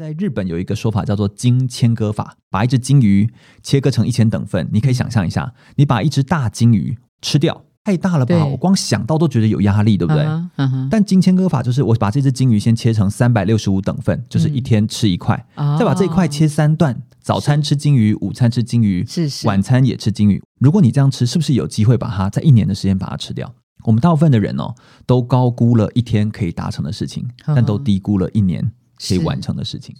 在日本有一个说法叫做“金切割法”，把一只金鱼切割成一千等份。你可以想象一下，你把一只大金鱼吃掉，太大了吧？我光想到都觉得有压力，对不对？但金切割法就是我把这只金鱼先切成三百六十五等份，就是一天吃一块，哦再把这一块切三段，早餐吃金鱼，午餐吃金鱼，是是晚餐也吃金鱼。如果你这样吃，是不是有机会把它在一年的时间把它吃掉？我们大部分的人哦，都高估了一天可以达成的事情，嗯但都低估了一年可以完成的事情。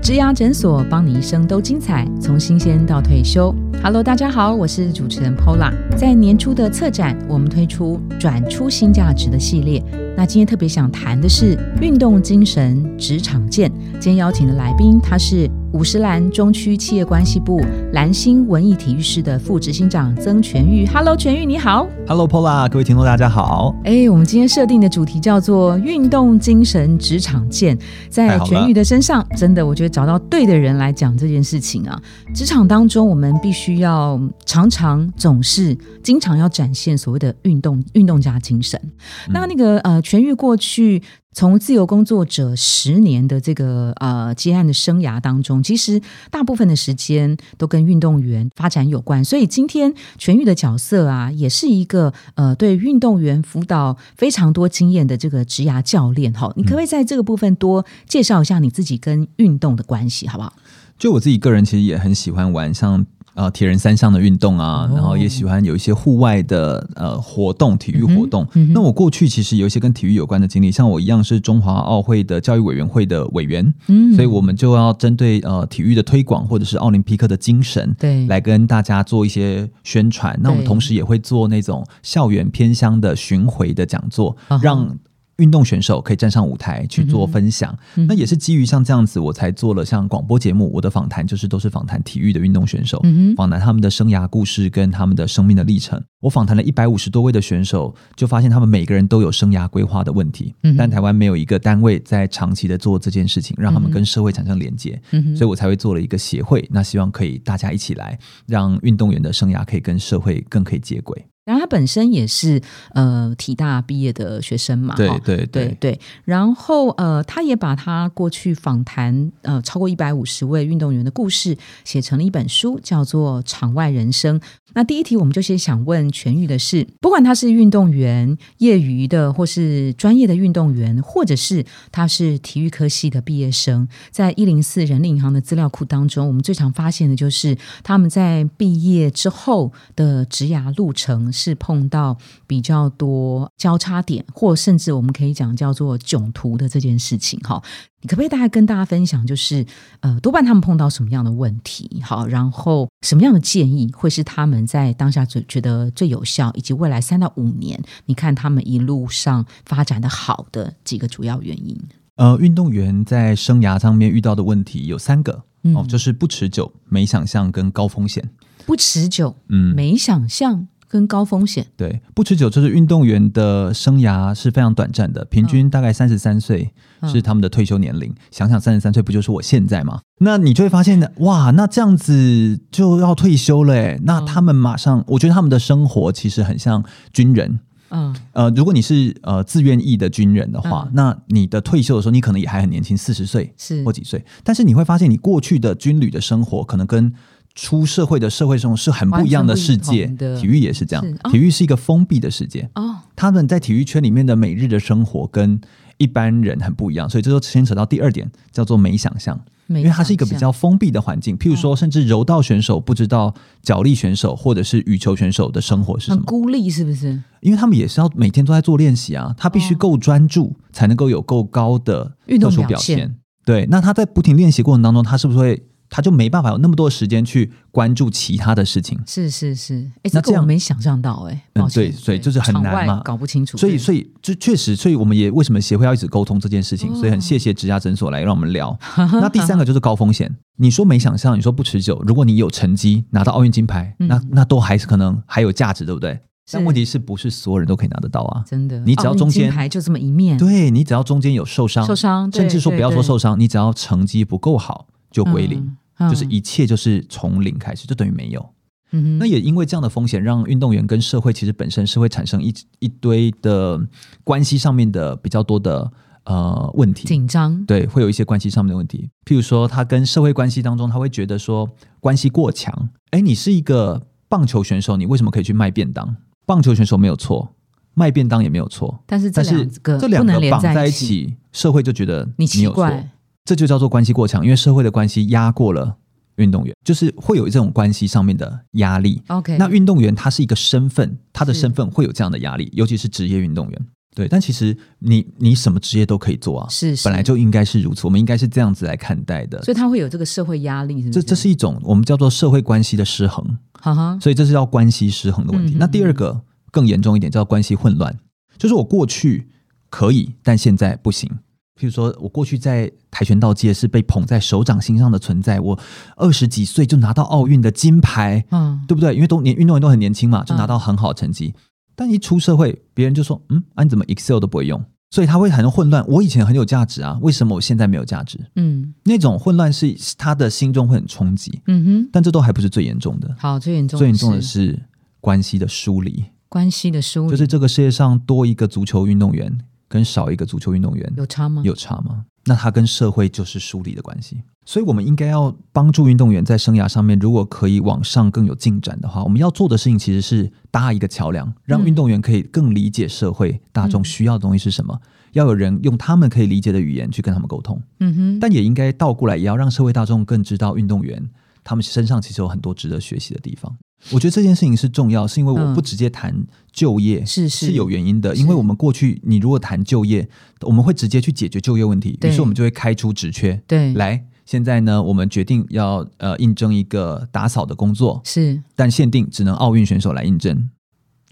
植牙诊所，帮你一生都精彩，从新鲜到退休。Hello，大家好，我是主持人 Pola。在年初的策展，我们推出转出新价值的系列。那今天特别想谈的是运动精神职场见。今天邀请的来宾，他是五十岚中区企业关系部蓝星文艺体育室的副执行长曾全玉。Hello，全玉你好。Hello Pola，各位听众大家好。哎，我们今天设定的主题叫做“运动精神职场见”。在全玉的身上，真的，我觉得找到对的人来讲这件事情啊。职场当中，我们必须要常常、总是、经常要展现所谓的运动、运动家精神。那那个呃，全玉过去从自由工作者十年的这个呃接案的生涯当中，其实大部分的时间都跟运动员发展有关。所以今天全玉的角色啊，也是一个呃对运动员辅导非常多经验的这个职涯教练。哈，你可不可以在这个部分多介绍一下你自己跟运动的关系，好不好？就我自己个人，其实也很喜欢玩像呃铁人三项的运动啊，哦然后也喜欢有一些户外的呃活动，体育活动。那我过去其实有一些跟体育有关的经历，像我一样是中华奥会的教育委员会的委员，嗯所以我们就要针对呃体育的推广或者是奥林匹克的精神，对来跟大家做一些宣传。那我们同时也会做那种校园偏乡的巡回的讲座让。运动选手可以站上舞台去做分享，嗯那也是基于像这样子，我才做了像广播节目。我的访谈就是都是访谈体育的运动选手，嗯访谈他们的生涯故事跟他们的生命的历程。我访谈了一百五十多位的选手，就发现他们每个人都有生涯规划的问题，嗯但台湾没有一个单位在长期的做这件事情，让他们跟社会产生连接。嗯所以我才会做了一个协会，那希望可以大家一起来，让运动员的生涯可以跟社会更可以接轨。然后他本身也是呃体大毕业的学生嘛，对对对对对，然后呃，他也把他过去访谈呃超过一百五十位运动员的故事写成了一本书，叫做《场外人生》。那第一题，我们就先想问全玉的是，不管他是运动员、业余的，或是专业的运动员，或者是他是体育科系的毕业生，在一零四人力银行的资料库当中，我们最常发现的就是他们在毕业之后的职涯路程是碰到比较多交叉点，或甚至我们可以讲叫做囧途的这件事情。哈，你可不可以大概跟大家分享，就是呃，多半他们碰到什么样的问题？好，然后什么样的建议会是他们在当下最觉得最有效，以及未来三到五年，你看他们一路上发展的好的几个主要原因？呃，运动员在生涯上面遇到的问题有三个、嗯哦，就是不持久、没想象跟高风险。不持久、嗯，没想象跟高风险。对，不持久就是运动员的生涯是非常短暂的，平均大概三十三岁嗯是他们的退休年龄。想想三十三岁不就是我现在吗？那你就会发现，哇，那这样子就要退休了诶。那他们马上，我觉得他们的生活其实很像军人。嗯，呃，如果你是呃自愿役的军人的话，嗯那你的退休的时候，你可能也还很年轻，四十岁是或几岁，但是你会发现，你过去的军旅的生活可能跟出社会的社会生活是很不一样的世界体育也是这样，哦。体育是一个封闭的世界，哦，他们在体育圈里面的每日的生活跟一般人很不一样，所以这就牵扯到第二点，叫做没想象。因因为它是一个比较封闭的环境，譬如哦说，甚至柔道选手不知道脚力选手或者是羽球选手的生活是什么，很孤立，是不是？因为他们也是要每天都在做练习啊，他必须够专注，才能够有够高的哦运动表现。现。对，那他在不停练习过程当中，他是不是会，他就没办法有那么多时间去关注其他的事情？是是是，哎，这那这样个我没想象到，哎，嗯对所以就是很难嘛搞不清楚，所以，所以就确实，所以我们也为什么协会要一直沟通这件事情？哦所以很谢谢职涯诊所来让我们聊。那第三个就是高风险，你说没想象，你说不持久，如果你有成绩拿到奥运金牌，嗯那那都还是可能还有价值，对不对？但问题是不是所有人都可以拿得到啊？真的，你只要中间金牌就这么一面，对你只要中间有受伤，受伤甚至说不要说受伤，你只要成绩不够好就归零，嗯就是一切就是从零开始，就等于没有。嗯，那也因为这样的风险，让运动员跟社会其实本身是会产生一一堆的关系上面的比较多的呃问题。紧张，对，会有一些关系上面的问题，譬如说他跟社会关系当中，他会觉得说关系过强。哎，你是一个棒球选手，你为什么可以去卖便当？棒球选手没有错，卖便当也没有错，但是这但是两个这两个绑在一一，起，社会就觉得你奇有错，怪，这就叫做关系过强，因为社会的关系压过了运动员，就是会有这种关系上面的压力。OK，那运动员他是一个身份，他的身份会有这样的压力，尤其是职业运动员。对，但其实你你什么职业都可以做啊，是是本来就应该是如此，我们应该是这样子来看待的。所以他会有这个社会压力，这是？这是一种我们叫做社会关系的失衡，哈哈，所以这是叫关系失衡的问题。那第二个更严重一点，叫关系混乱，就是我过去可以，但现在不行。譬如说，我过去在跆拳道界是被捧在手掌心上的存在，我二十几岁就拿到奥运的金牌，嗯，对不对？因为都年运动员都很年轻嘛，就嗯拿到很好的成绩。但一出社会，别人就说：“嗯，啊，你怎么 Excel 都不会用？”所以他会很混乱。我以前很有价值啊，为什么我现在没有价值？嗯那种混乱是他的心中会很冲击，嗯哼，但这都还不是最严重的。好，最严重最严重的是关系的疏离，关系的疏离，就是这个世界上多一个足球运动员跟少一个足球运动员有差吗？有差吗？那他跟社会就是疏离的关系。所以，我们应该要帮助运动员在生涯上面，如果可以往上更有进展的话，我们要做的事情其实是搭一个桥梁，让运动员可以更理解社会大众需要的东西是什么，要有人用他们可以理解的语言去跟他们沟通。嗯哼，但也应该倒过来，也要让社会大众更知道运动员他们身上其实有很多值得学习的地方。我觉得这件事情是重要，是因为我嗯。不直接谈就业、是是。是有原因的，因为我们过去你如果谈就业，我们会直接去解决就业问题，对。于是我们就会开出职缺对，来。现在呢，我们决定要呃应征一个打扫的工作，是，但限定只能奥运选手来应征。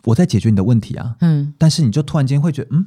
我在解决你的问题啊，嗯。但是你就突然间会觉得，嗯，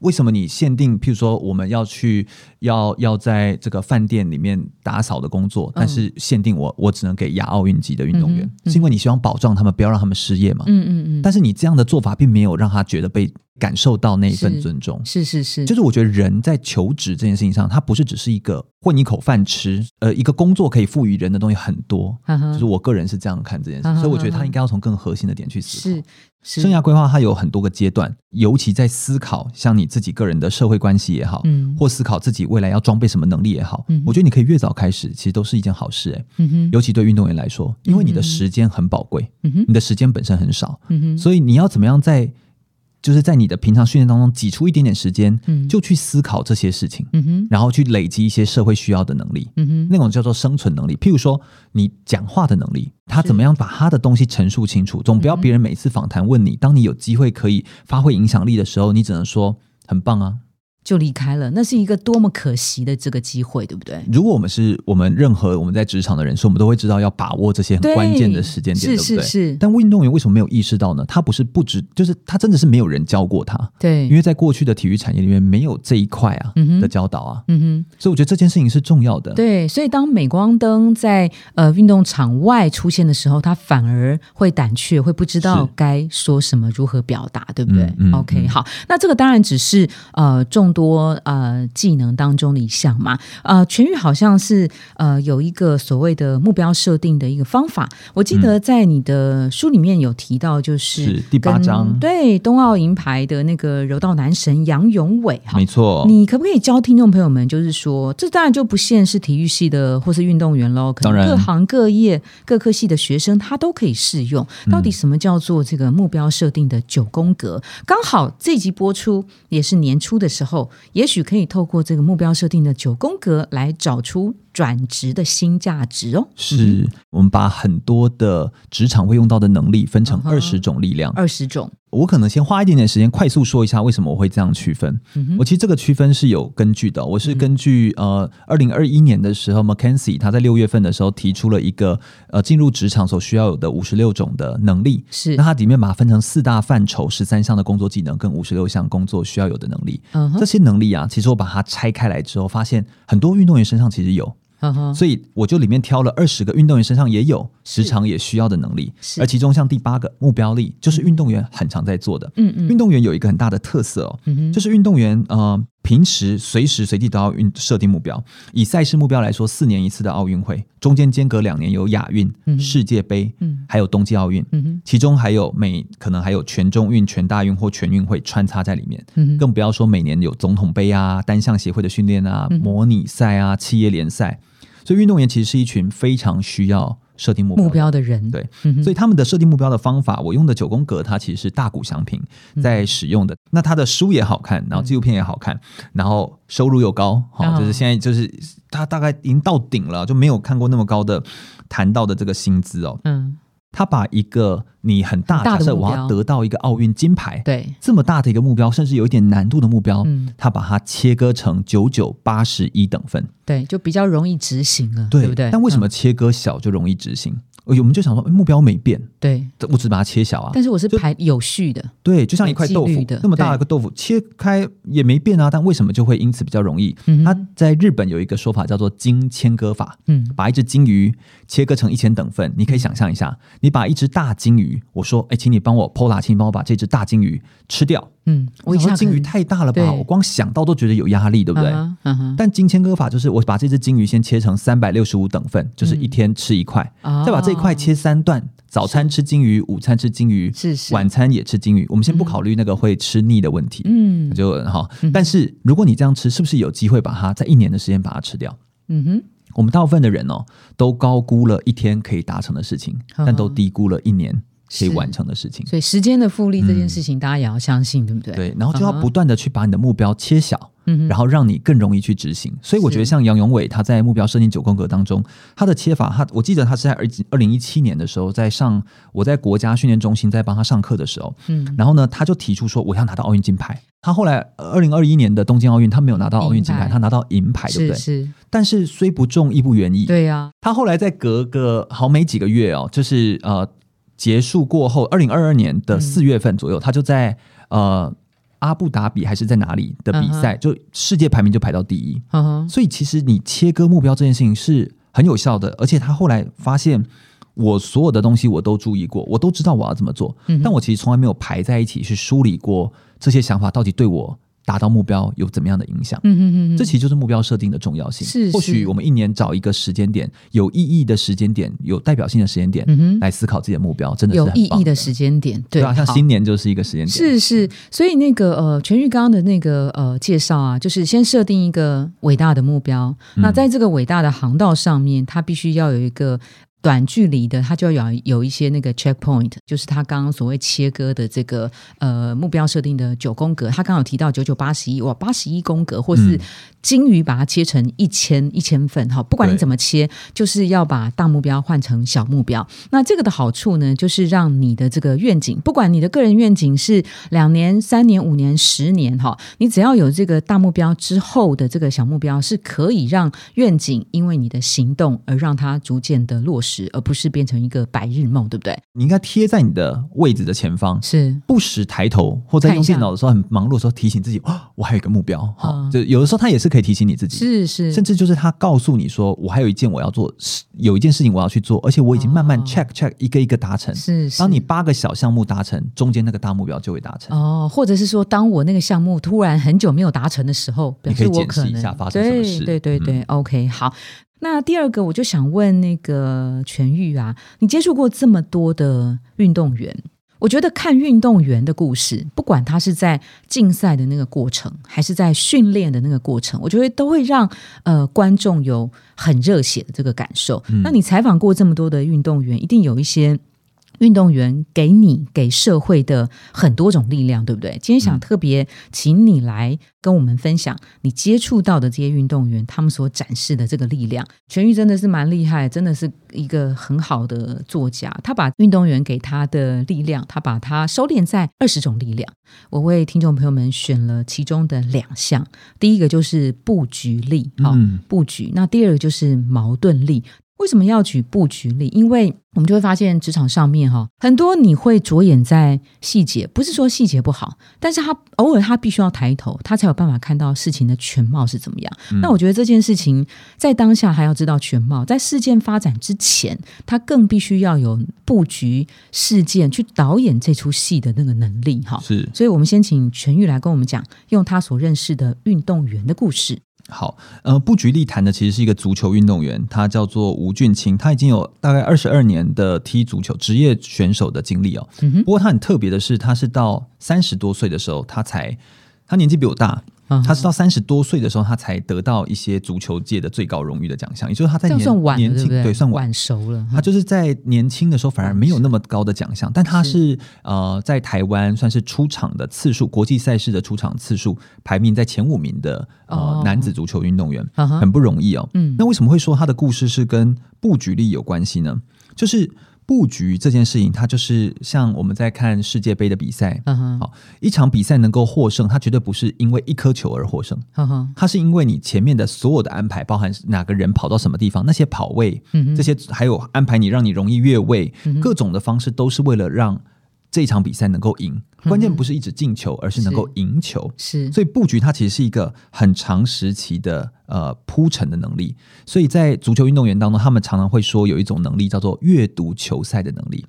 为什么你限定，譬如说我们要去要要在这个饭店里面打扫的工作，但是限定我我只能给亚奥运级的运动员，是因为你希望保障他们，不要让他们失业嘛？嗯嗯嗯，但是你这样的做法并没有让他觉得被感受到那一份尊重。是是是，就是我觉得人在求职这件事情上，他不是只是一个混一口饭吃，呃，一个工作可以赋予人的东西很多。哈哈就是我个人是这样看这件事，所以我觉得他应该要从更核心的点去思考。生涯规划它有很多个阶段，尤其在思考像你自己个人的社会关系也好，嗯。或思考自己未来要装备什么能力也好，嗯我觉得你可以越早开始，其实都是一件好事哎、嗯哼。尤其对运动员来说，因为你的时间很宝贵，嗯哼。你的时间本身很少，嗯哼，所以你要怎么样在就是在你的平常训练当中挤出一点点时间，嗯就去思考这些事情，嗯哼然后去累积一些社会需要的能力。嗯哼那种叫做生存能力，譬如说你讲话的能力，他怎么样把他的东西陈述清楚，总不要别人每次访谈问你，当你有机会可以发挥影响力的时候，你只能说很棒啊。就离开了，那是一个多么可惜的这个机会，对不对？如果我们是我们任何我们在职场的人士，我们都会知道要把握这些很关键的时间点，对是不对？是是，但运动员为什么没有意识到呢？他不是不知，就是他真的是没有人教过他，对，因为在过去的体育产业里面没有这一块啊的教导啊，嗯哼。所以我觉得这件事情是重要的。对，所以当镁光灯在呃运动场外出现的时候，他反而会胆怯，会不知道该说什么，如何表达，对不对、嗯嗯 o k 嗯好，那这个当然只是呃众多呃技能当中的一项嘛。呃，全域好像是呃有一个所谓的目标设定的一个方法，我记得在你的书里面有提到，就是是第八章对冬奥银牌的那个柔道男神杨永伟哈没。错，你可不可以教听众朋友们，就是说，这当然就不限是体育系的或是运动员喽，可能各行各业、各科系的学生他都可以适用。嗯到底什么叫做这个目标设定的九宫格？刚好这集播出也是年初的时候，也许可以透过这个目标设定的九宫格来找出转职的新价值哦。是我们把很多的职场会用到的能力分成二十种力量。二十种，我可能先花一点点时间，快速说一下为什么我会这样区分。我其实这个区分是有根据的，我是根据呃，二零二一年的时候，McKinsey 他在六月份的时候提出了一个呃进入职场所需要有的五十六种的能力。是那它里面把它分成四大范畴，十三项的工作技能跟五十六项工作需要有的能力。嗯哼这些能力啊，其实我把它拆开来之后，发现很多运动员身上其实有，所以我就里面挑了二十个运动员身上也有时常也需要的能力，而其中像第八个目标力，就是运动员很常在做的。嗯嗯运动员有一个很大的特色哦，就是运动员呃平时随时随地都要运设定目标。以赛事目标来说，四年一次的奥运会，中间间隔两年有亚运、世界杯，嗯。还有冬季奥运，嗯哼。其中还有每可能还有全中运、全大运或全运会穿插在里面。嗯更不要说每年有总统杯啊、单项协会的训练啊、嗯模拟赛啊、企业联赛，所以运动员其实是一群非常需要设定目标的目标的人，对，嗯所以他们的设定目标的方法，我用的九宫格，它其实是大谷翔平嗯在使用的。那他的书也好看，然后纪录片也好看，然后收入又高，好、哦就是现在就是他大概已经到顶了，就没有看过那么高的谈到的这个薪资哦。嗯，他把一个你很大，假设我要得到一个奥运金牌，对，这么大的一个目标，甚至有一点难度的目标，嗯他把它切割成九九八十一等份。对，就比较容易执行了，对不对？但为什么嗯切割小就容易执行？呃我们就想说，目标没变，对？我只把它切小啊。但是我是排有序的，对，就像一块豆腐的那么大的一个豆腐，切开也没变啊，但为什么就会因此比较容易？嗯哼它在日本有一个说法叫做金切割法，嗯把一只金鱼切割成一千等份。你可以想象一下，你把一只大金鱼，我说，哎，请你帮我 POLA，请你帮我把这只大金鱼吃掉。嗯，我一下想说金鱼太大了吧，我光想到都觉得有压力，对不对？但金切割法就是我把这只金鱼先切成三百六十五等份，就是一天吃一块，哦再把这一块切三段，早餐吃金鱼，午餐吃金鱼，是是晚餐也吃金鱼。我们先不考虑那个会吃腻的问题，嗯就哈。但是如果你这样吃，是不是有机会把它在一年的时间把它吃掉？嗯哼，我们大部分的人哦，都高估了一天可以达成的事情，嗯但都低估了一年可以完成的事情。所以时间的复利这件事情，大家也要相信，对不对？嗯对，然后就要不断的去把你的目标切小，嗯哼然后让你更容易去执行。所以我觉得像杨永伟他在目标设定九宫格当中，他的切法，他我记得他是在二二零一七年的时候，在上我在国家训练中心在帮他上课的时候，嗯，然后呢，他就提出说我要拿到奥运金牌。他后来二零二一年的东京奥运，他没有拿到奥运金牌，他拿到银牌，对不对？是是，但是虽不中，亦不远矣。对呀，他后来在隔个好没几个月哦，就是呃结束过后，二零二二年的四月份左右，他就在呃阿布达比还是在哪里的比赛，就世界排名就排到第一。所以其实你切割目标这件事情是很有效的，而且他后来发现。我所有的东西我都注意过，我都知道我要怎么做，嗯但我其实从来没有排在一起去梳理过这些想法到底对我达到目标有怎么样的影响。嗯哼哼哼，这其实就是目标设定的重要性。是或许我们一年找一个时间点，有意义的时间点，有代表性的时间点，嗯哼来思考自己的目标，真的是有意义的时间点，对啊，像新年就是一个时间点。是是，所以那个呃，全玉刚刚的那个呃介绍啊，就是先设定一个伟大的目标，嗯那在这个伟大的航道上面，它必须要有一个。短距离的，它就要有有一些那个 checkpoint，就是它刚刚所谓切割的这个呃目标设定的九宫格。他刚刚有提到九九八十一，哇，八十一宫格，或是嗯金鱼把它切成一千一千份，哈，不管你怎么切，就是要把大目标换成小目标。那这个的好处呢，就是让你的这个愿景，不管你的个人愿景是两年、三年、五年、十年，哈，你只要有这个大目标之后的这个小目标，是可以让愿景因为你的行动而让它逐渐的落实，而不是变成一个白日梦，对不对？你应该贴在你的位置的前方，是，不时抬头，或在用电脑的时候很忙碌的时候提醒自己，哦，我还有一个目标。哈、嗯就有的时候它也是可以提醒你自己。是是，甚至就是他告诉你说，我还有一件我要做，是有一件事情我要去做，而且我已经慢慢哦 check check 一个一个达成。是是当你八个小项目达成，中间那个大目标就会达成。哦，或者是说，当我那个项目突然很久没有达成的时候，表你可以检视示我可能一下发生什么事嗯对对对对、o k 好。那第二个，我就想问那个全愈啊，你接触过这么多的运动员，我觉得看运动员的故事，不管他是在竞赛的那个过程，还是在训练的那个过程，我觉得都会让呃观众有很热血的这个感受。嗯那你采访过这么多的运动员，一定有一些。运动员给你给社会的很多种力量，对不对？今天想特别请你来跟我们分享你接触到的这些运动员他们所展示的这个力量。全玉真的是蛮厉害，真的是一个很好的作家。他把运动员给他的力量，他把它收敛在二十种力量。我为听众朋友们选了其中的两项，第一个就是布局力，好、嗯布局；那第二个就是矛盾力。为什么要举布局例？因为我们就会发现职场上面哈，很多你会着眼在细节，不是说细节不好，但是他偶尔他必须要抬头，他才有办法看到事情的全貌是怎么样。那我觉得这件事情在当下还要知道全貌，在事件发展之前，他更必须要有布局事件、去导演这出戏的那个能力哈。是，所以我们先请全玉来跟我们讲，用他所认识的运动员的故事。好，呃，布局力谈的其实是一个足球运动员，他叫做吴俊清，他已经有大概二十二年的踢足球职业选手的经历哦。不过他很特别的是，他是到三十多岁的时候，他才，他年纪比我大。他是到三十多岁的时候，他才得到一些足球界的最高荣誉的奖项，也就是他在年年轻对算晚熟了。他就是在年轻的时候反而没有那么高的奖项，但他是呃在台湾算是出场的次数，国际赛事的出场次数排名在前五名的呃男子足球运动员，很不容易哦。嗯，那为什么会说他的故事是跟布局力有关系呢？就是。布局这件事情，它就是像我们在看世界杯的比赛，好一场比赛能够获胜，它绝对不是因为一颗球而获胜，嗯它是因为你前面的所有的安排，包含哪个人跑到什么地方，那些跑位，这些还有安排你让你容易越位，各种的方式都是为了让。这场比赛能够赢，关键不是一直进球，而是能够赢球。是，所以布局它其实是一个很长时期的呃铺陈的能力。所以在足球运动员当中，他们常常会说有一种能力叫做阅读球赛的能力。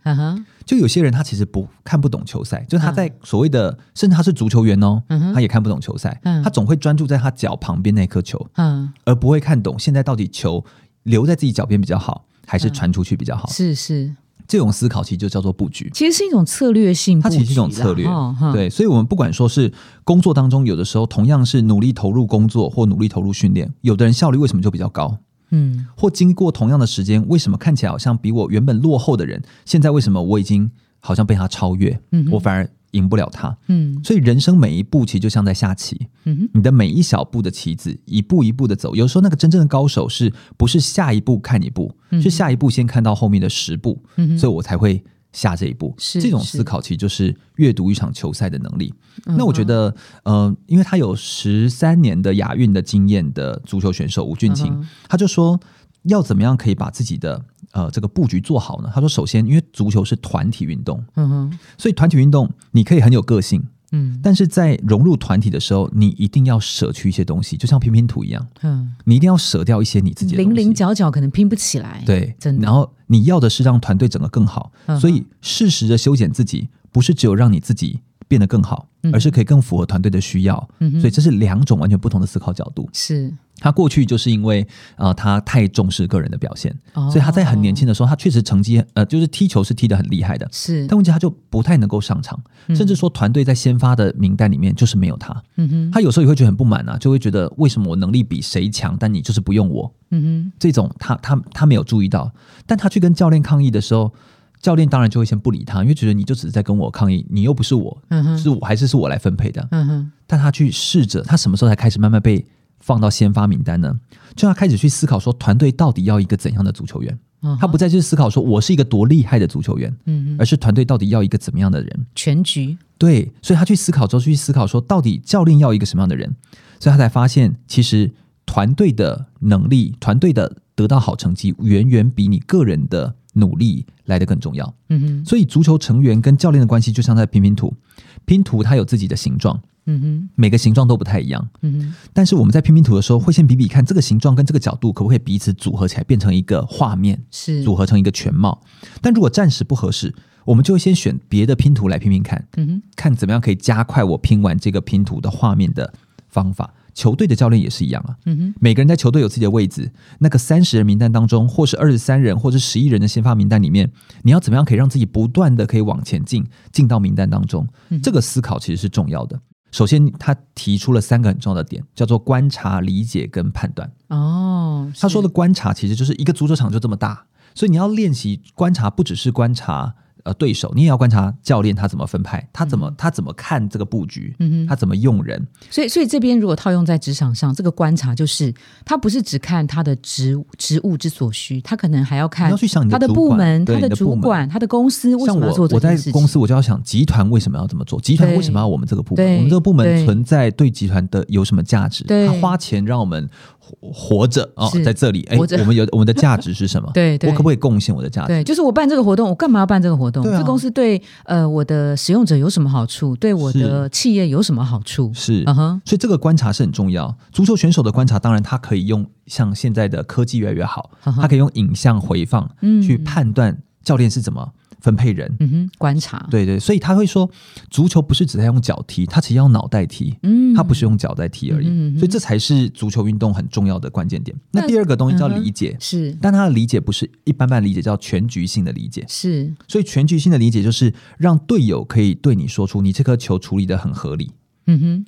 就有些人他其实不看不懂球赛，就他在所谓的，甚至他是足球员哦，他也看不懂球赛。他总会专注在他脚旁边那颗球，嗯，而不会看懂现在到底球留在自己脚边比较好，还是传出去比较好。是是。这种思考其实就叫做布局，其实是一种策略性，它其实是一种策略。对，所以，我们不管说是工作当中，有的时候同样是努力投入工作或努力投入训练，有的人效率为什么就比较高？嗯，或经过同样的时间，为什么看起来好像比我原本落后的人，现在为什么我已经好像被他超越？嗯，我反而。赢不了他，嗯，所以人生每一步其实就像在下棋，嗯，你的每一小步的棋子，一步一步的走。有时候那个真正的高手是不是下一步看一步，是下一步先看到后面的十步，嗯，所以我才会下这一步。是这种思考，其实就是阅读一场球赛的能力。那我觉得，呃，因为他有十三年的亚运的经验的足球选手吴俊清，他就说要怎么样可以把自己的。呃，这个布局做好呢？他说，首先，因为足球是团体运动，嗯哼，所以团体运动你可以很有个性，嗯，但是在融入团体的时候，你一定要舍去一些东西，就像拼拼图一样，嗯，你一定要舍掉一些你自己的零零角角可能拼不起来，对，真的。然后你要的是让团队整个更好，所以适时的修剪自己，不是只有让你自己变得更好，而是可以更符合团队的需要，嗯，所以这是两种完全不同的思考角度，是。他过去就是因为啊，他太重视个人的表现，所以他在很年轻的时候，他确实成绩呃，就是踢球是踢得很厉害的。是，但问题他就不太能够上场，甚至说团队在先发的名单里面就是没有他。嗯哼，他有时候也会觉得很不满啊，就会觉得为什么我能力比谁强，但你就是不用我。嗯哼，这种他他他没有注意到，但他去跟教练抗议的时候，教练当然就会先不理他，因为觉得你就只是在跟我抗议，你又不是我，嗯是我还是是我来分配的。嗯哼，但他去试着，他什么时候才开始慢慢被？放到先发名单呢，就要开始去思考说，团队到底要一个怎样的足球员？他不再去思考说我是一个多厉害的足球员，嗯，而是团队到底要一个怎么样的人？全局对，所以他去思考之后，去思考说，到底教练要一个什么样的人？所以他才发现，其实团队的能力，团队的得到好成绩，远远比你个人的努力来的更重要。嗯哼，所以足球成员跟教练的关系，就像在拼拼图，拼图它有自己的形状。嗯哼，每个形状都不太一样。嗯哼，但是我们在拼拼图的时候，会先比比看这个形状跟这个角度可不可以彼此组合起来，变成一个画面，是组合成一个全貌。但如果暂时不合适，我们就会先选别的拼图来拼拼看。嗯哼，看怎么样可以加快我拼完这个拼图的画面的方法。球队的教练也是一样啊。嗯哼，每个人在球队有自己的位置，那个三十人名单当中，或是二十三人，或是十一人的先发名单里面，你要怎么样可以让自己不断的可以往前进，进到名单当中？这个思考其实是重要的。首先，他提出了三个很重要的点，叫做观察、理解跟判断。哦，他说的观察其实就是一个足球场就这么大，所以你要练习观察，不只是观察呃对手，你也要观察教练他怎么分派，他怎么、他怎么看这个布局，嗯哼。他怎么用人，所以，所以这边如果套用在职场上，这个观察就是，他不是只看他的职职务之所需，他可能还要看他的部门、他的主管、他的公司为什么要做这我在件事情。公司我就要想集团为什么要这么做，集团为什么要我们这个部门，我们这个部门存在对集团的有什么价值？他花钱让我们活活着哦，在这里，哎，我们有我们的价值是什么？对对。我可不可以贡献我的价值？对，就是我办这个活动，我干嘛要办这个活动？对啊这公司对呃我的使用者有什么好处？对我的企业有什么好处？是嗯哼，所以这个观察是很重要。足球选手的观察，当然他可以用像现在的科技越来越好，他可以用影像回放嗯去判断教练是怎么分配人。嗯哼，观察，对对，所以他会说，足球不是只在用脚踢，他其实要用脑袋踢，嗯他不是用脚在踢而已。所以这才是足球运动很重要的关键点。那那第二个东西叫理解，是但他的理解不是一般般理解，叫全局性的理解。是，所以全局性的理解就是让队友可以对你说出你这颗球处理的很合理。嗯哼，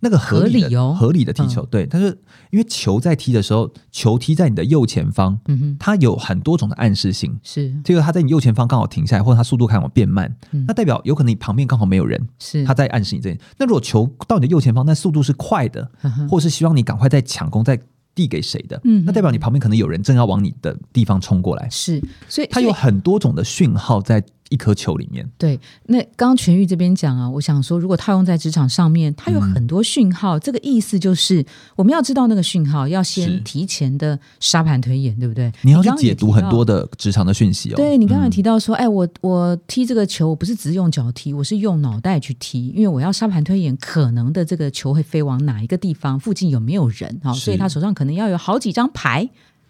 那个合理的合理哦。合理的踢球，对，但是因为球在踢的时候，球踢在你的右前方，嗯哼，它有很多种的暗示性。是。这个它在你右前方刚好停下来，或者它速度看好变慢，嗯。那代表有可能你旁边刚好没有人，是，它在暗示你这里。那如果球到你的右前方，但速度是快的，或是希望你赶快再抢攻再递给谁的，嗯那代表你旁边可能有人正要往你的地方冲过来。是，所以它有很多种的讯号在一颗球里面。对，那刚刚全玉这边讲啊，我想说，如果套用在职场上面，它有很多讯号，这个意思就是我们要知道那个讯号，要先提前的沙盘推演，对不对？你要去解读很多的职场的讯息哦。对你刚才嗯提到说，哎，我我踢这个球，我不是只用脚踢，我是用脑袋去踢，因为我要沙盘推演可能的这个球会飞往哪一个地方，附近有没有人啊、是所以他手上可能要有好几张牌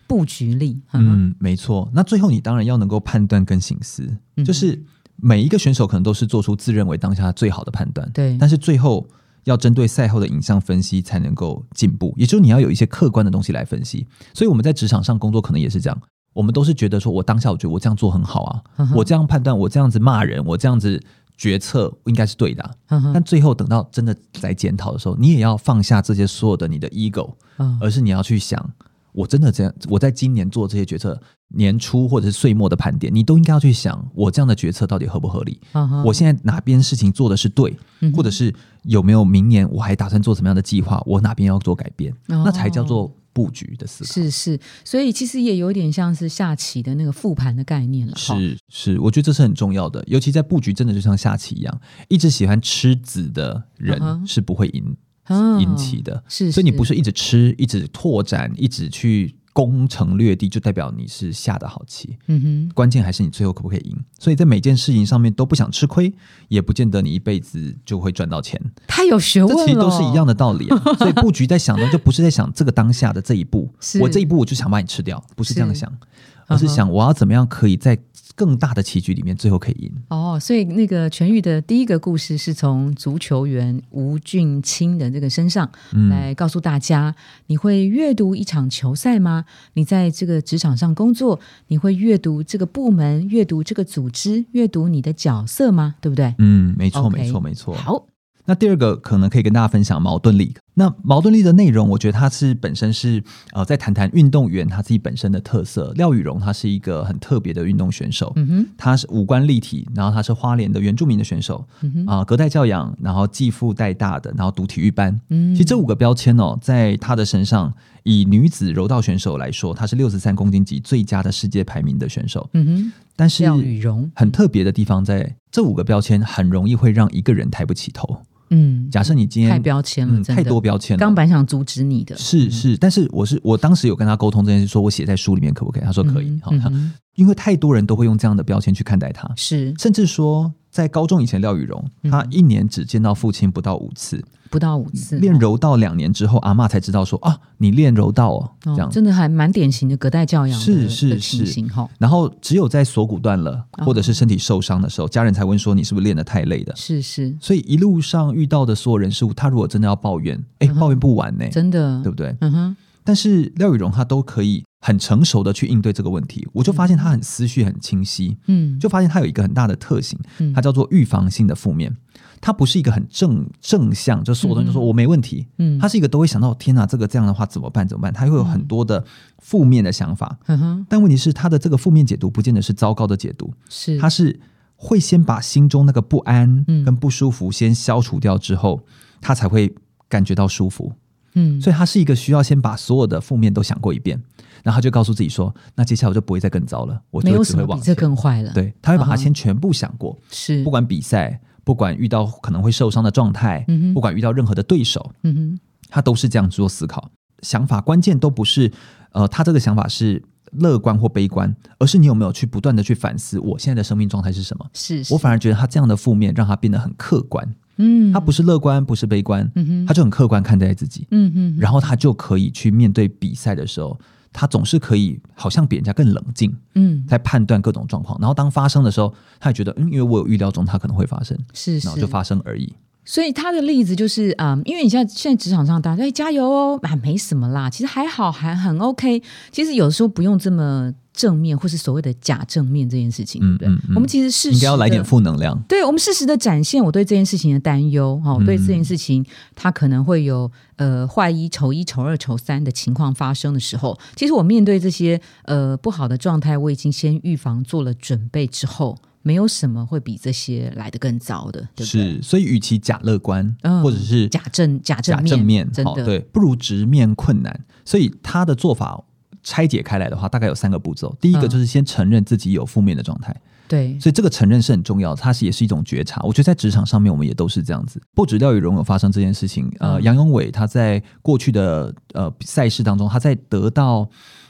布局力。嗯没错。那最后你当然要能够判断跟醒思，嗯就是每一个选手可能都是做出自认为当下最好的判断，对但是最后要针对赛后的影像分析才能够进步，也就是你要有一些客观的东西来分析。所以我们在职场上工作可能也是这样。我们都是觉得说，我当下我觉得我这样做很好啊，嗯我这样判断，我这样子骂人，我这样子决策应该是对的啊、嗯但最后等到真的来检讨的时候，你也要放下这些所有的你的 ego，嗯而是你要去想，我真的这样，我在今年做这些决策，年初或者是岁末的盘点，你都应该要去想，我这样的决策到底合不合理？我现在哪边事情做的是对，或者是有没有明年我还打算做什么样的计划？我哪边要做改变？哦那才叫做布局的思考。是是，所以其实也有点像是下棋的那个复盘的概念了。是是，我觉得这是很重要的，尤其在布局，真的就像下棋一样，一直喜欢吃子的人是不会赢嗯赢棋的。是，所以你不是一直吃、一直拓展、一直去攻城略地，就代表你是下的好棋。嗯哼，关键还是你最后可不可以赢。所以在每件事情上面都不想吃亏，也不见得你一辈子就会赚到钱。太有学问了，这其实都是一样的道理啊。所以布局在想的就不是在想这个当下的这一步，我这一步我就想把你吃掉，不是这样想，而是想我要怎么样可以在更大的棋局里面最后可以赢。哦，所以那个全愈的第一个故事是从足球员吴俊清的这个身上嗯来告诉大家：你会阅读一场球赛吗？你在这个职场上工作，你会阅读这个部门、阅读这个组织、阅读你的角色吗？对不对？嗯，没错，没错，没错。好，那第二个可能可以跟大家分享矛盾力。那矛盾力的内容，我觉得它是本身是呃，在谈谈运动员他自己本身的特色。廖宇荣他是一个很特别的运动选手，嗯哼，他是五官立体，然后他是花莲的原住民的选手嗯哼，啊、隔代教养，然后继父带大的，然后读体育班。嗯，其实这五个标签哦，在他的身上，以女子柔道选手来说，她是六十三公斤级最佳的世界排名的选手。嗯哼，但是廖宇荣，很特别的地方在这五个标签，很容易会让一个人抬不起头。嗯，假设你今天太标签了，嗯，太多标签了。刚本想阻止你的，是是，但是我是我当时有跟他沟通这件事，说我写在书里面可不可以？他说可以。好、因为太多人都会用这样的标签去看待他，是。甚至说在高中以前，廖宇荣嗯。他一年只见到父亲不到五次，不到五次练柔道两年之后，阿嬷才知道说啊，你练柔道哦，这样。哦真的还蛮典型的隔代教养是是是。然后只有在锁骨断了，哦。或者是身体受伤的时候，家人才问说你是不是练得太累的。是是，所以一路上遇到的所有人事物，他如果真的要抱怨，哎、抱怨不完呢、真的。对，不对？嗯哼，但是廖宇荣他都可以很成熟的去应对这个问题，我就发现他很思绪很清晰，嗯，就发现他有一个很大的特性，嗯它叫做预防性的负面。它不是一个很正正向，就所有东西都说我没问题，嗯，他是一个都会想到天哪，这个这样的话怎么办？怎么办？他会有很多的负面的想法。嗯哼，但问题是，他的这个负面解读不见得是糟糕的解读，是他是会先把心中那个不安嗯跟不舒服先消除掉之后，他才会感觉到舒服。嗯，所以他是一个需要先把所有的负面都想过一遍，然后他就告诉自己说：“那接下来我就不会再更糟了，我就只会往前。么比这更坏了。，对，他会把它先全部想过，是不管比赛，不管遇到可能会受伤的状态，不管遇到任何的对手，嗯哼，他都是这样做思考。想法关键都不是呃，他这个想法是乐观或悲观，而是你有没有去不断的去反思我现在的生命状态是什么。是是我反而觉得他这样的负面让他变得很客观，嗯，他不是乐观，不是悲观，嗯哼他就很客观看待自己。嗯哼，然后他就可以去面对比赛的时候，他总是可以好像比人家更冷静，嗯在判断各种状况。然后当发生的时候，他也觉得，嗯，因为我有预料中它可能会发生，是是然后就发生而已。所以他的例子就是，嗯，因为你现在现在职场上大家哎加油哦，啊没什么啦，其实还好，还很 OK。其实有的时候不用这么正面，或是所谓的假正面这件事情，对不对？嗯嗯嗯我们其实是应该要来点负能量。对我们适时的展现我对这件事情的担忧，哈、我对这件事情它可能会有呃坏一、丑一、丑二、丑三的情况发生的时候，其实我面对这些呃不好的状态，我已经先预防做了准备之后，没有什么会比这些来得更糟的，对不对？是，所以与其假乐观，嗯或者是假正假正面，真的对，不如直面困难。所以他的做法拆解开来的话，大概有三个步骤。第一个嗯就是先承认自己有负面的状态，对，所以这个承认是很重要的，它是也是一种觉察。我觉得在职场上面，我们也都是这样子。不止廖宇荣有发生这件事情，呃，嗯杨永伟他在过去的呃赛事当中，他在得到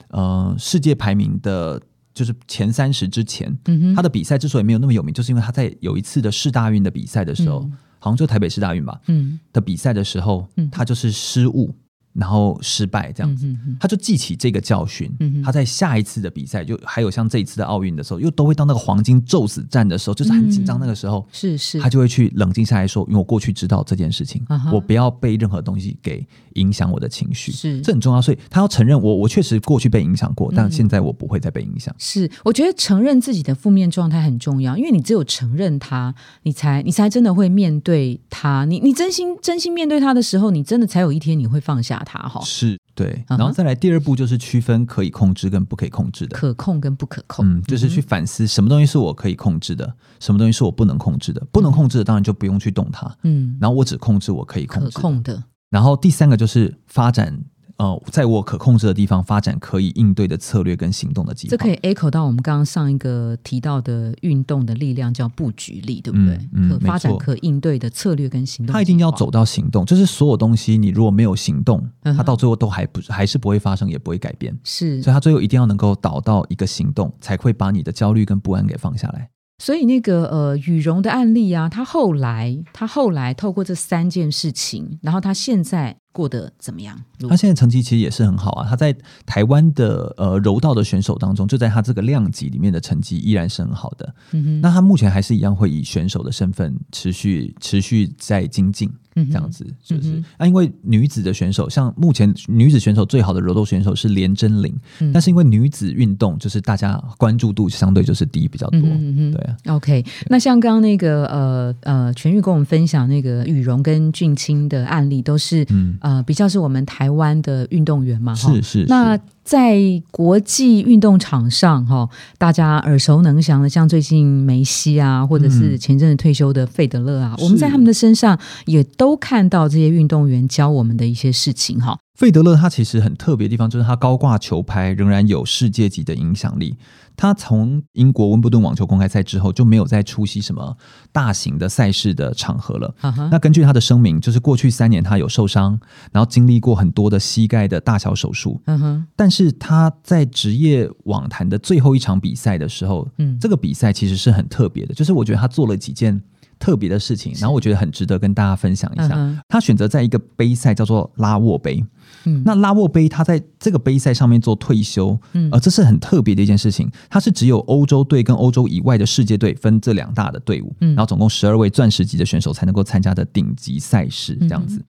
呃世界排名的。就是前三十之前，嗯哼他的比赛之所以没有那么有名，就是因为他在有一次的世大运的比赛的时候，嗯好像就台北市大运吧嗯的比赛的时候，嗯他就是失误，然后失败这样子。他就记起这个教训，嗯他在下一次的比赛，就还有像这一次的奥运的时候，又都会到那个黄金宙斯战的时候，就是很紧张那个时候，是是，他就会去冷静下来说，因为我过去知道这件事情，啊我不要被任何东西给影响我的情绪，是这很重要。所以他要承认我，我确实过去被影响过，嗯但现在我不会再被影响。是，我觉得承认自己的负面状态很重要，因为你只有承认它，你才你才真的会面对它。你你真心真心面对它的时候，你真的才有一天你会放下它哈。是对，然后再来第二步就是区分可以控制跟不可以控制的。可控跟不可控，嗯，就是去反思什么东西是我可以控制的，什么东西是我不能控制的。不能控制的，当然就不用去动它。嗯，然后我只控制我可以控制的，然后第三个就是发展，呃，在我可控制的地方发展可以应对的策略跟行动的计划。这可以 echo 到我们刚刚上一个提到的运动的力量，叫布局力，对不对？嗯嗯可发展、可应对的策略跟行动，它一定要走。到行动，就是所有东西，你如果没有行动，嗯它到最后都还不还是不会发生，也不会改变。是所以，它最后一定要能够导到一个行动，才会把你的焦虑跟不安给放下来。所以那个呃羽绒的案例啊，他后来他后来透过这三件事情，然后他现在过得怎么样？他现在成绩其实也是很好啊，他在台湾的呃柔道的选手当中，就在他这个量级里面的成绩依然是很好的。嗯哼那他目前还是一样会以选手的身份持续持续在精进，这样子就是、嗯哼啊，因为女子的选手，像目前女子选手最好的柔道选手是连真玲，嗯。但是因为女子运动就是大家关注度相对就是低比较多，对啊，OK，那像刚刚那个呃呃，全玉跟我们分享那个羽绒跟俊清的案例，都是、嗯，呃比较是我们台湾的运动员嘛，哈是是那是在国际运动场上，哈，大家耳熟能详的，像最近梅西啊，或者是嗯前阵子退休的费德勒啊，是我们在他们的身上也都看到这些运动员教我们的一些事情，哈。费德勒他其实很特别的地方，就是他高挂球拍仍然有世界级的影响力。他从英国温布顿网球公开赛之后就没有再出席什么大型的赛事的场合了。那根据他的声明，就是过去三年他有受伤，然后经历过很多的膝盖的大小手术，嗯哼，但是他在职业网坛的最后一场比赛的时候，嗯这个比赛其实是很特别的，就是我觉得他做了几件特别的事情，然后我觉得很值得跟大家分享一下。嗯他选择在一个杯赛叫做拉沃杯，嗯。那拉沃杯他在这个杯赛上面做退休，嗯。呃，这是很特别的一件事情。它是只有欧洲队跟欧洲以外的世界队分这两大的队伍，嗯。然后总共十二位钻石级的选手才能够参加的顶级赛事，这样嗯子。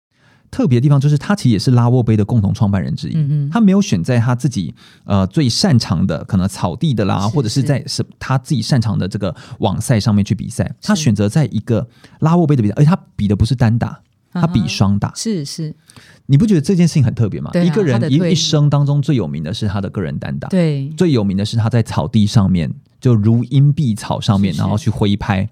特别的地方就是，他其实也是拉沃杯的共同创办人之一。嗯嗯他没有选在他自己呃最擅长的，可能草地的啦，是或者是是在什他自己擅长的这个网赛上面去比赛。他选择在一个拉沃杯的比赛，而且他比的不是单打，他比双打。是是，你不觉得这件事情很特别吗？啊一个人一一生当中最有名的是他的个人单打，对，最有名的是他在草地上面就如茵碧草上面，是是然后去挥拍。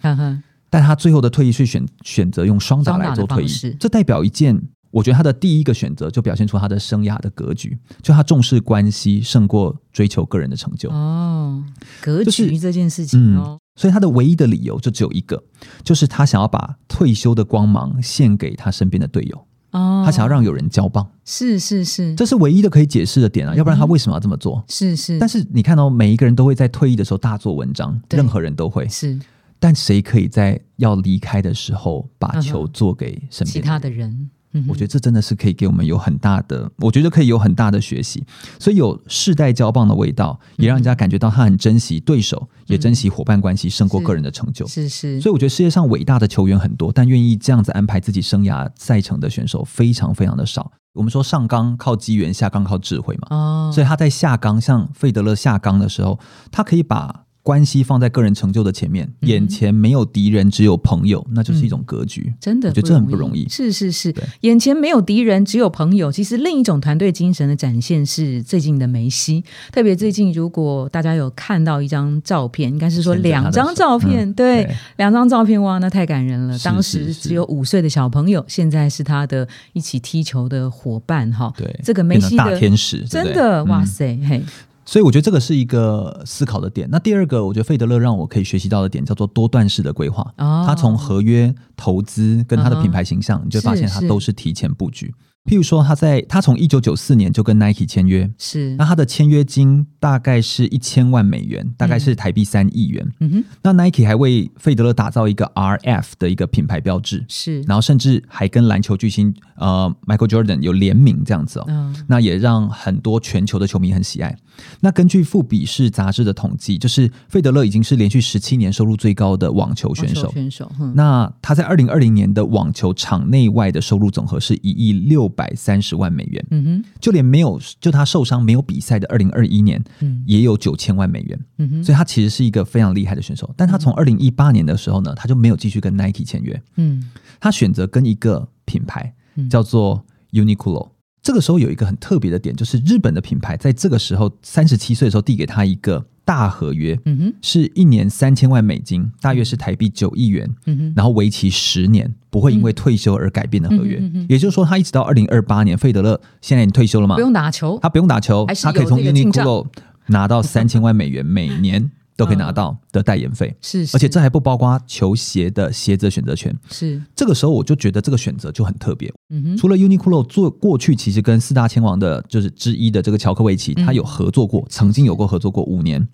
但他最后的退役是选选择用双打来做退役这代表一件，我觉得他的第一个选择就表现出他的生涯的格局，就他重视关系胜过追求个人的成就。哦，格就是局这件事情哦，所以他的唯一的理由就只有一个，就是他想要把退休的光芒献给他身边的队友，哦，他想要让有人交棒，是是是，这是唯一的可以解释的点啊，要不然他为什么要这么做？是是，但是你看到、每一个人都会在退役的时候大做文章，任何人都会，是。但谁可以在要离开的时候把球做给身其边的人？他的人，嗯我觉得这真的是可以给我们有很大的，我觉得可以有很大的学习，所以有世代交棒的味道，也让人家感觉到他很珍惜对手，也珍惜伙伴关系，胜过个人的成就。是是，所以我觉得世界上伟大的球员很多，但愿意这样子安排自己生涯赛程的选手非常非常的少。我们说上纲靠机缘，下纲靠智慧嘛，哦，所以他在下纲，像费德勒下纲的时候，他可以把关系放在个人成就的前面，嗯眼前没有敌人，只有朋友，那就是一种格局。真的，我觉得这很不容易。是是是，眼前没有敌人，只有朋友。其实另一种团队精神的展现是最近的梅西，特别最近，如果大家有看到一张照片，应该是说两张照片，嗯对，对。两张照片，哇，那太感人了。是当时只有五岁的小朋友，现在是他的一起踢球的伙伴，哈，对，这个梅西的天使，真的，哇嗯。塞，嘿，所以我觉得这个是一个思考的点。那第二个，我觉得费德勒让我可以学习到的点叫做多段式的规划。哦，他从合约、投资跟他的品牌形象，你就会发现他都是提前布局。譬如说，他在他从一九九四年就跟 Nike 签约，是那，他的签约金大概是一千万美元，大概是台币三亿元。嗯哼，那 Nike 还为费德勒打造一个 RF 的一个品牌标志，是，然后甚至还跟篮球巨星呃 Michael Jordan 有联名这样子哦。嗯，那也让很多全球的球迷很喜爱。那根据富比士杂志的统计，就是费德勒已经是连续十七年收入最高的网球选手。选手，嗯，那他在二零二零年的网球场内外的收入总和是一亿六百三十万美元，嗯哼，就连没有就他受伤没有比赛的二零二一年嗯。也有九千万美元，嗯哼，所以他其实是一个非常厉害的选手。但他从二零一八年的时候呢，他就没有继续跟 Nike 签约，嗯。他选择跟一个品牌嗯。叫做 Uniqlo。这个时候有一个很特别的点，就是日本的品牌在这个时候三十七岁的时候递给他一个大合约，嗯哼，是一年三千万美金，大约是台币九亿元，嗯哼，然后为期十年，不会因为退休而改变的合约。也就是说，他一直到二零二八年，费德勒现在退休了嘛不，用打球，他不用打球，他可以从 Uniqlo 拿到三千万美元每年都可以拿到的代言费，是，而且这还不包括球鞋的鞋子的选择权。是，这个时候我就觉得这个选择就很特别。嗯哼，除了 Uniqlo 做过去其实跟四大天王的就是之一的这个乔科维奇，嗯。他有合作过，曾经有过合作过五年。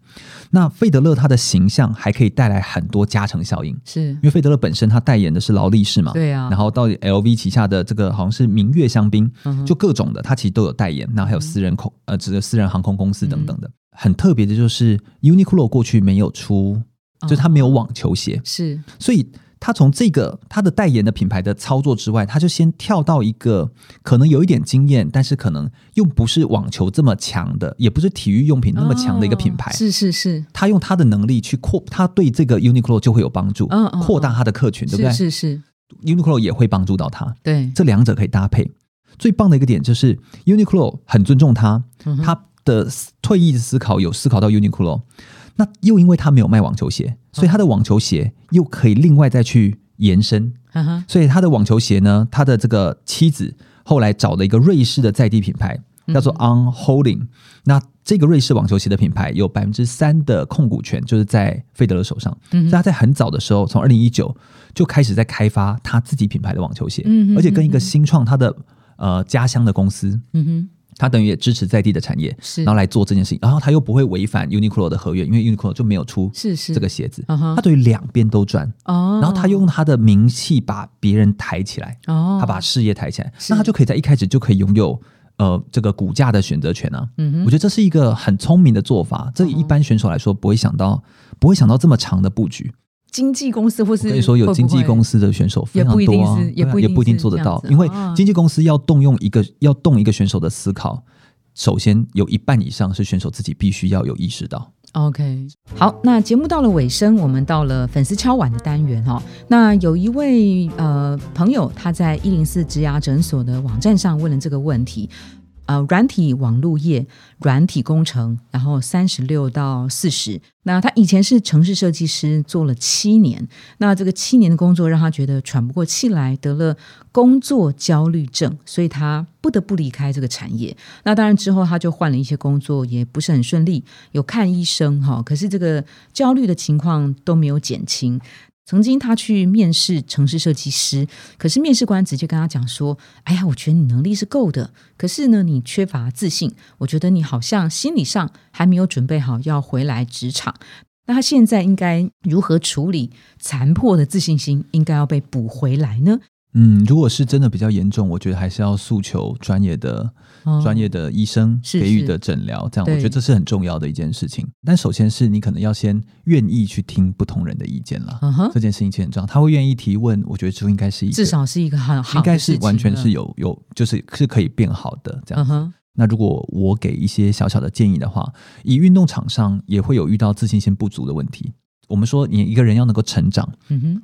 那费德勒他的形象还可以带来很多加成效应，是。因，为费德勒本身他代言的是劳力士嘛，对啊，然后到 LV 旗下的这个好像是明月香槟，嗯就各种的，他其实都有代言，然后还有私人空呃，这个私人航空公司等等的。很特别的就是 Uniqlo 过去没有出，就是它没有网球鞋，是，所以他从这个他的代言的品牌的操作之外，他就先跳到一个可能有一点经验，但是可能又不是网球这么强的，也不是体育用品那么强的一个品牌。哦是是是，他用他的能力去扩，他对这个 Uniqlo 就会有帮助，扩大他的客群，对不对是是是，？Uniqlo 也会帮助到他，对，这两者可以搭配。最棒的一个点就是 Uniqlo 很尊重他，嗯他的退役的思考有思考到 Uniqlo，那又因为他没有卖网球鞋，所以他的网球鞋又可以另外再去延伸，所以他的网球鞋呢，他的这个妻子后来找了一个瑞士的在地品牌，叫做 On Holding。那这个瑞士网球鞋的品牌有百分之三的控股权，就是在费德勒手上。嗯所以他在很早的时候，从二零一九就开始在开发他自己品牌的网球鞋，而且跟一个新创他的呃家乡的公司，嗯哼，他等于也支持在地的产业，是。然后来做这件事情，然后他又不会违反 Uniqlo 的合约，因为 Uniqlo 就没有出是是。这个鞋子，他等于两边都赚。哦，然后他用他的名气把别人抬起来，哦，他把事业抬起来，那他就可以在一开始就可以拥有呃这个股价的选择权啊。嗯哼。我觉得这是一个很聪明的做法，这一般选手来说不会想到，不会想到这么长的布局。经纪公司或是可以说，有经纪公司，的选手非常多啊，也不也不一定做得到，因为哦经纪公司要动用一个要动一个选手的思考，首先有一半以上是选手自己必须要有意识到。OK，好，那节目到了尾声，我们到了粉丝敲碗的单元哈。那有一位呃朋友，他在一零四植牙诊所的网站上问了这个问题。呃，软体网络业、软体工程，然后三十六到四十。那他以前是城市设计师，做了七年。那这个七年的工作让他觉得喘不过气来，得了工作焦虑症，所以他不得不离开这个产业。那当然之后他就换了一些工作，也不是很顺利，有看医生哈，可是这个焦虑的情况都没有减轻。曾经他去面试城市设计师，可是面试官直接跟他讲说：“哎呀，我觉得你能力是够的，可是呢，你缺乏自信。我觉得你好像心理上还没有准备好要回来职场。那他现在应该如何处理残破的自信心？应该要被补回来呢？”嗯，如果是真的比较严重，我觉得还是要诉求专业的。专业的医生给予的诊疗，这样我觉得这是很重要的一件事情。但首先是你可能要先愿意去听不同人的意见了。这件事情其实很重要，他会愿意提问，我觉得就应该是一至少是一个很好，应该是完全是有有就是是可以变好的这样。那如果我给一些小小的建议的话，以运动场上也会有遇到自信心不足的问题。我们说，你一个人要能够成长，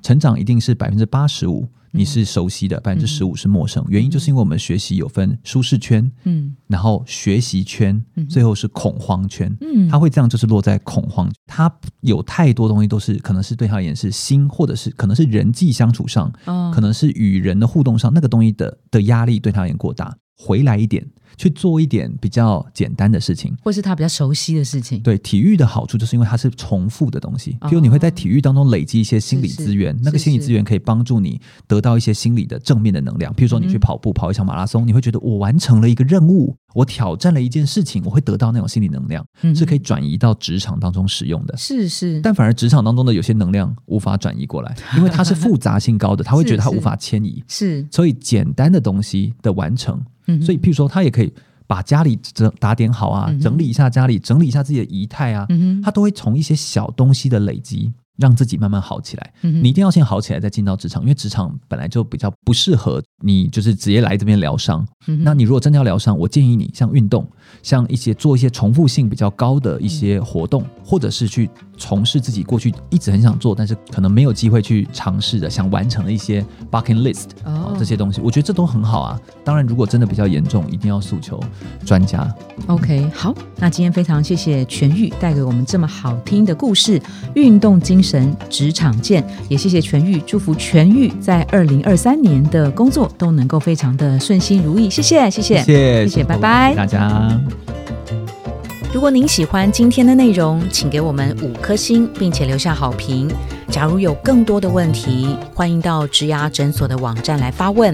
成长一定是百分之八十五你是熟悉的，百分之十五是陌生。原因就是因为我们学习有分舒适圈，嗯，然后学习圈，最后是恐慌圈。嗯，他会这样，就是落在恐慌。他有太多东西都是可能是对他而言是新，或者是可能是人际相处上，可能是与人的互动上，那个东西的的压力对他而言过大。回来一点，去做一点比较简单的事情，或是他比较熟悉的事情。对体育的好处，就是因为它是重复的东西。比如你会在体育当中累积一些心理资源，那个心理资源可以帮助你得到一些心理的正面的能量。比如说你去跑步，跑一场马拉松，你会觉得我完成了一个任务，我挑战了一件事情，我会得到那种心理能量，是可以转移到职场当中使用的。是是，但反而职场当中的有些能量无法转移过来，因为它是复杂性高的，他会觉得它无法迁移。是，所以简单的东西的完成。所以，譬如说，他也可以把家里整打点好啊，整理一下家里，整理一下自己的仪态啊，他都会从一些小东西的累积。让自己慢慢好起来，你一定要先好起来再进到职场，因为职场本来就比较不适合你，就是直接来这边疗伤。那你如果真的要疗伤，我建议你像运动，像一些做一些重复性比较高的一些活动，或者是去从事自己过去一直很想做，但是可能没有机会去尝试的，想完成的一些 bucket list 哦这些东西，我觉得这都很好啊。当然，如果真的比较严重，一定要诉求专家。OK，好，那今天非常谢谢全愈带给我们这么好听的故事，运动精。神职场见，也谢谢全愈，祝福全愈在二零二三年的工作都能够非常的顺心如意。谢谢，谢谢，谢谢，拜拜，大家。如果您喜欢今天的内容，请给我们五颗星，并且留下好评。假如有更多的问题，欢迎到植牙诊所的网站来发问。